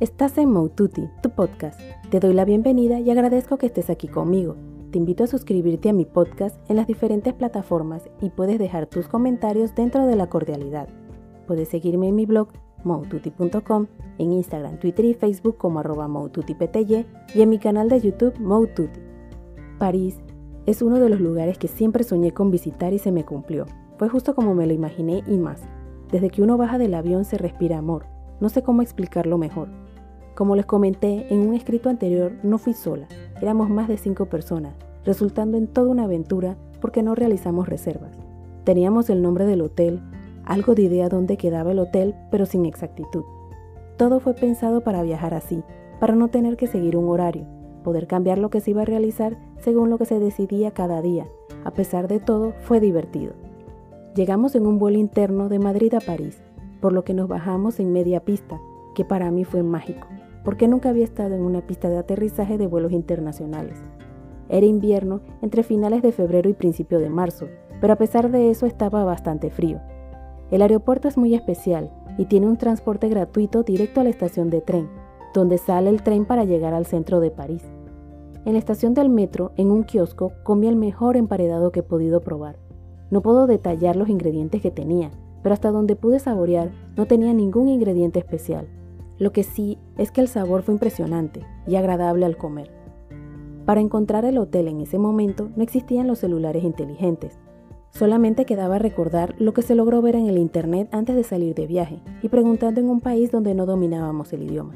Estás en Moututi, tu podcast. Te doy la bienvenida y agradezco que estés aquí conmigo. Te invito a suscribirte a mi podcast en las diferentes plataformas y puedes dejar tus comentarios dentro de la cordialidad. Puedes seguirme en mi blog moututi.com, en Instagram, Twitter y Facebook como arroba moututipty y en mi canal de YouTube Moututi. París es uno de los lugares que siempre soñé con visitar y se me cumplió. Fue justo como me lo imaginé y más. Desde que uno baja del avión se respira amor. No sé cómo explicarlo mejor. Como les comenté en un escrito anterior, no fui sola. Éramos más de cinco personas, resultando en toda una aventura porque no realizamos reservas. Teníamos el nombre del hotel, algo de idea dónde quedaba el hotel, pero sin exactitud. Todo fue pensado para viajar así, para no tener que seguir un horario, poder cambiar lo que se iba a realizar según lo que se decidía cada día. A pesar de todo, fue divertido. Llegamos en un vuelo interno de Madrid a París, por lo que nos bajamos en media pista, que para mí fue mágico, porque nunca había estado en una pista de aterrizaje de vuelos internacionales. Era invierno entre finales de febrero y principio de marzo, pero a pesar de eso estaba bastante frío. El aeropuerto es muy especial y tiene un transporte gratuito directo a la estación de tren, donde sale el tren para llegar al centro de París. En la estación del metro, en un kiosco, comí el mejor emparedado que he podido probar. No puedo detallar los ingredientes que tenía, pero hasta donde pude saborear no tenía ningún ingrediente especial. Lo que sí es que el sabor fue impresionante y agradable al comer. Para encontrar el hotel en ese momento no existían los celulares inteligentes, Solamente quedaba recordar lo que se logró ver en el Internet antes de salir de viaje y preguntando en un país donde no dominábamos el idioma.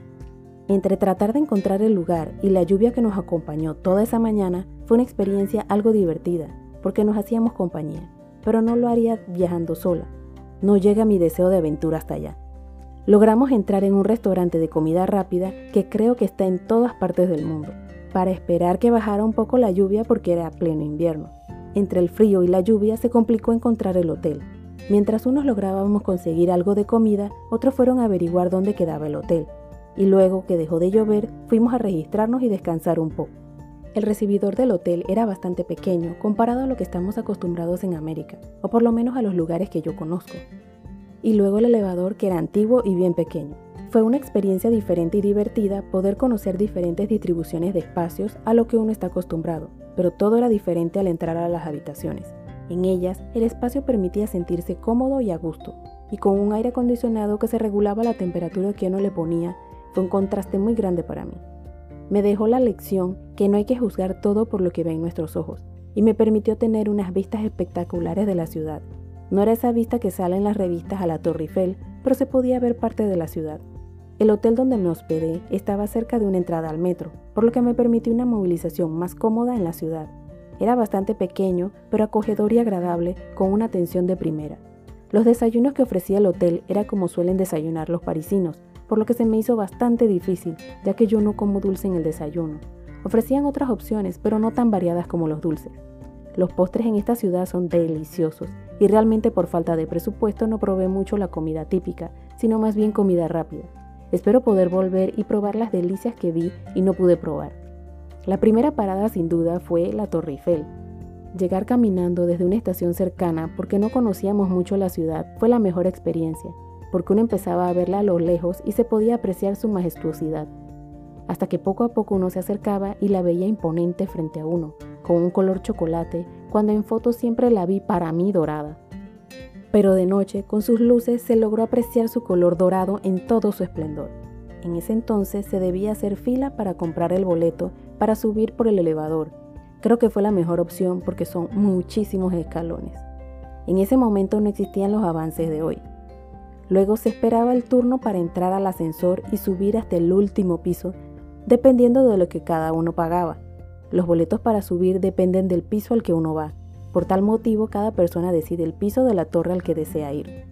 Entre tratar de encontrar el lugar y la lluvia que nos acompañó toda esa mañana, fue una experiencia algo divertida, porque nos hacíamos compañía, pero no lo haría viajando sola. No llega mi deseo de aventura hasta allá. Logramos entrar en un restaurante de comida rápida que creo que está en todas partes del mundo, para esperar que bajara un poco la lluvia porque era pleno invierno. Entre el frío y la lluvia se complicó encontrar el hotel. Mientras unos lográbamos conseguir algo de comida, otros fueron a averiguar dónde quedaba el hotel. Y luego que dejó de llover, fuimos a registrarnos y descansar un poco. El recibidor del hotel era bastante pequeño comparado a lo que estamos acostumbrados en América, o por lo menos a los lugares que yo conozco. Y luego el elevador que era antiguo y bien pequeño. Fue una experiencia diferente y divertida poder conocer diferentes distribuciones de espacios a lo que uno está acostumbrado, pero todo era diferente al entrar a las habitaciones. En ellas, el espacio permitía sentirse cómodo y a gusto, y con un aire acondicionado que se regulaba la temperatura que uno le ponía, fue un contraste muy grande para mí. Me dejó la lección que no hay que juzgar todo por lo que ven nuestros ojos, y me permitió tener unas vistas espectaculares de la ciudad. No era esa vista que sale en las revistas a la Torre Eiffel, pero se podía ver parte de la ciudad. El hotel donde me hospedé estaba cerca de una entrada al metro, por lo que me permitió una movilización más cómoda en la ciudad. Era bastante pequeño, pero acogedor y agradable, con una atención de primera. Los desayunos que ofrecía el hotel era como suelen desayunar los parisinos, por lo que se me hizo bastante difícil, ya que yo no como dulce en el desayuno. Ofrecían otras opciones, pero no tan variadas como los dulces. Los postres en esta ciudad son deliciosos y realmente por falta de presupuesto no probé mucho la comida típica, sino más bien comida rápida. Espero poder volver y probar las delicias que vi y no pude probar. La primera parada sin duda fue la Torre Eiffel. Llegar caminando desde una estación cercana porque no conocíamos mucho la ciudad fue la mejor experiencia, porque uno empezaba a verla a lo lejos y se podía apreciar su majestuosidad, hasta que poco a poco uno se acercaba y la veía imponente frente a uno, con un color chocolate, cuando en fotos siempre la vi para mí dorada pero de noche, con sus luces, se logró apreciar su color dorado en todo su esplendor. En ese entonces se debía hacer fila para comprar el boleto para subir por el elevador. Creo que fue la mejor opción porque son muchísimos escalones. En ese momento no existían los avances de hoy. Luego se esperaba el turno para entrar al ascensor y subir hasta el último piso, dependiendo de lo que cada uno pagaba. Los boletos para subir dependen del piso al que uno va. Por tal motivo, cada persona decide el piso de la torre al que desea ir.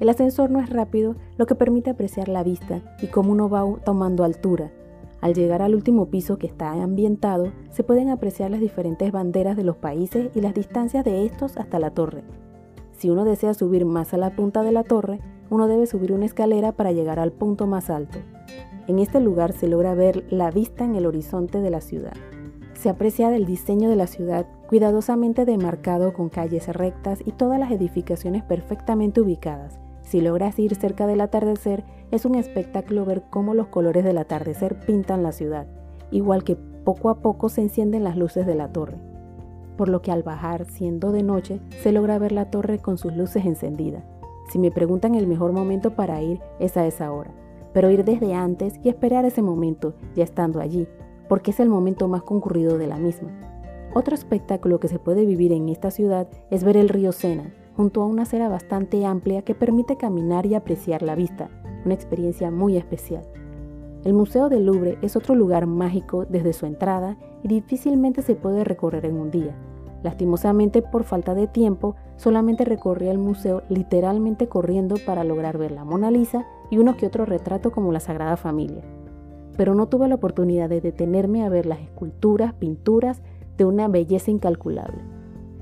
El ascensor no es rápido, lo que permite apreciar la vista y cómo uno va tomando altura. Al llegar al último piso que está ambientado, se pueden apreciar las diferentes banderas de los países y las distancias de estos hasta la torre. Si uno desea subir más a la punta de la torre, uno debe subir una escalera para llegar al punto más alto. En este lugar se logra ver la vista en el horizonte de la ciudad. Se aprecia el diseño de la ciudad cuidadosamente demarcado con calles rectas y todas las edificaciones perfectamente ubicadas, Si logras ir cerca del atardecer, es un espectáculo ver cómo los colores del atardecer pintan la ciudad, igual que poco a poco se encienden las luces de la torre. Por lo que al bajar, siendo de noche, se logra ver la torre con sus luces encendidas. Si me preguntan el mejor momento para ir, es a esa hora. Pero ir desde antes y esperar ese momento, ya estando allí, porque es el momento más concurrido de la misma. Otro espectáculo que se puede vivir en esta ciudad es ver el río Sena, junto a una acera bastante amplia que permite caminar y apreciar la vista, una experiencia muy especial. El Museo del Louvre es otro lugar mágico desde su entrada y difícilmente se puede recorrer en un día. Lastimosamente, por falta de tiempo, solamente recorrí el museo literalmente corriendo para lograr ver la Mona Lisa y uno que otro retrato como la Sagrada Familia. Pero no tuve la oportunidad de detenerme a ver las esculturas, pinturas de una belleza incalculable,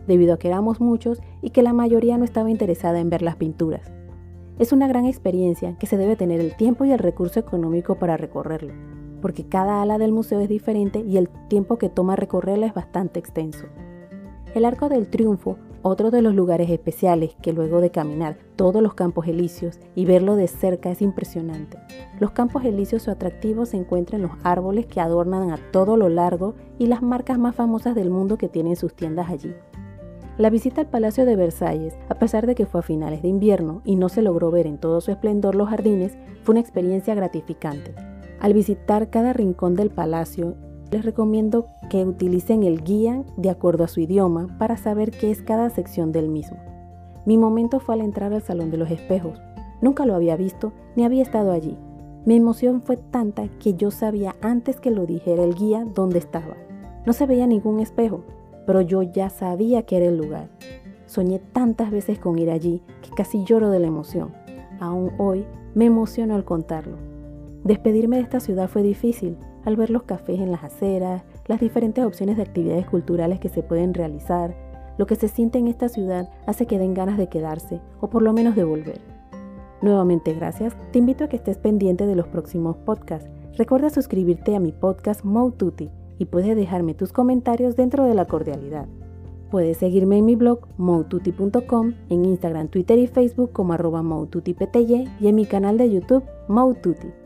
debido a que éramos muchos y que la mayoría no estaba interesada en ver las pinturas. Es una gran experiencia que se debe tener el tiempo y el recurso económico para recorrerlo, porque cada ala del museo es diferente y el tiempo que toma recorrerla es bastante extenso. El Arco del Triunfo, otro de los lugares especiales que luego de caminar todos los campos elíseos y verlo de cerca es impresionante. Los campos elíseos su atractivo se encuentra en los árboles que adornan a todo lo largo y las marcas más famosas del mundo que tienen sus tiendas allí. La visita al Palacio de Versalles, a pesar de que fue a finales de invierno y no se logró ver en todo su esplendor los jardines, fue una experiencia gratificante. Al visitar cada rincón del palacio, les recomiendo que utilicen el guía de acuerdo a su idioma para saber qué es cada sección del mismo. Mi momento fue al entrar al Salón de los Espejos. Nunca lo había visto ni había estado allí. Mi emoción fue tanta que yo sabía antes que lo dijera el guía dónde estaba. No se veía ningún espejo, pero yo ya sabía que era el lugar. Soñé tantas veces con ir allí que casi lloro de la emoción. Aún hoy me emociono al contarlo. Despedirme de esta ciudad fue difícil al ver los cafés en las aceras, las diferentes opciones de actividades culturales que se pueden realizar. Lo que se siente en esta ciudad hace que den ganas de quedarse o por lo menos de volver. Nuevamente gracias, te invito a que estés pendiente de los próximos podcasts. Recuerda suscribirte a mi podcast Moututi y puedes dejarme tus comentarios dentro de la cordialidad. Puedes seguirme en mi blog moututi.com, en Instagram, Twitter y Facebook como arroba y en mi canal de YouTube Moututi.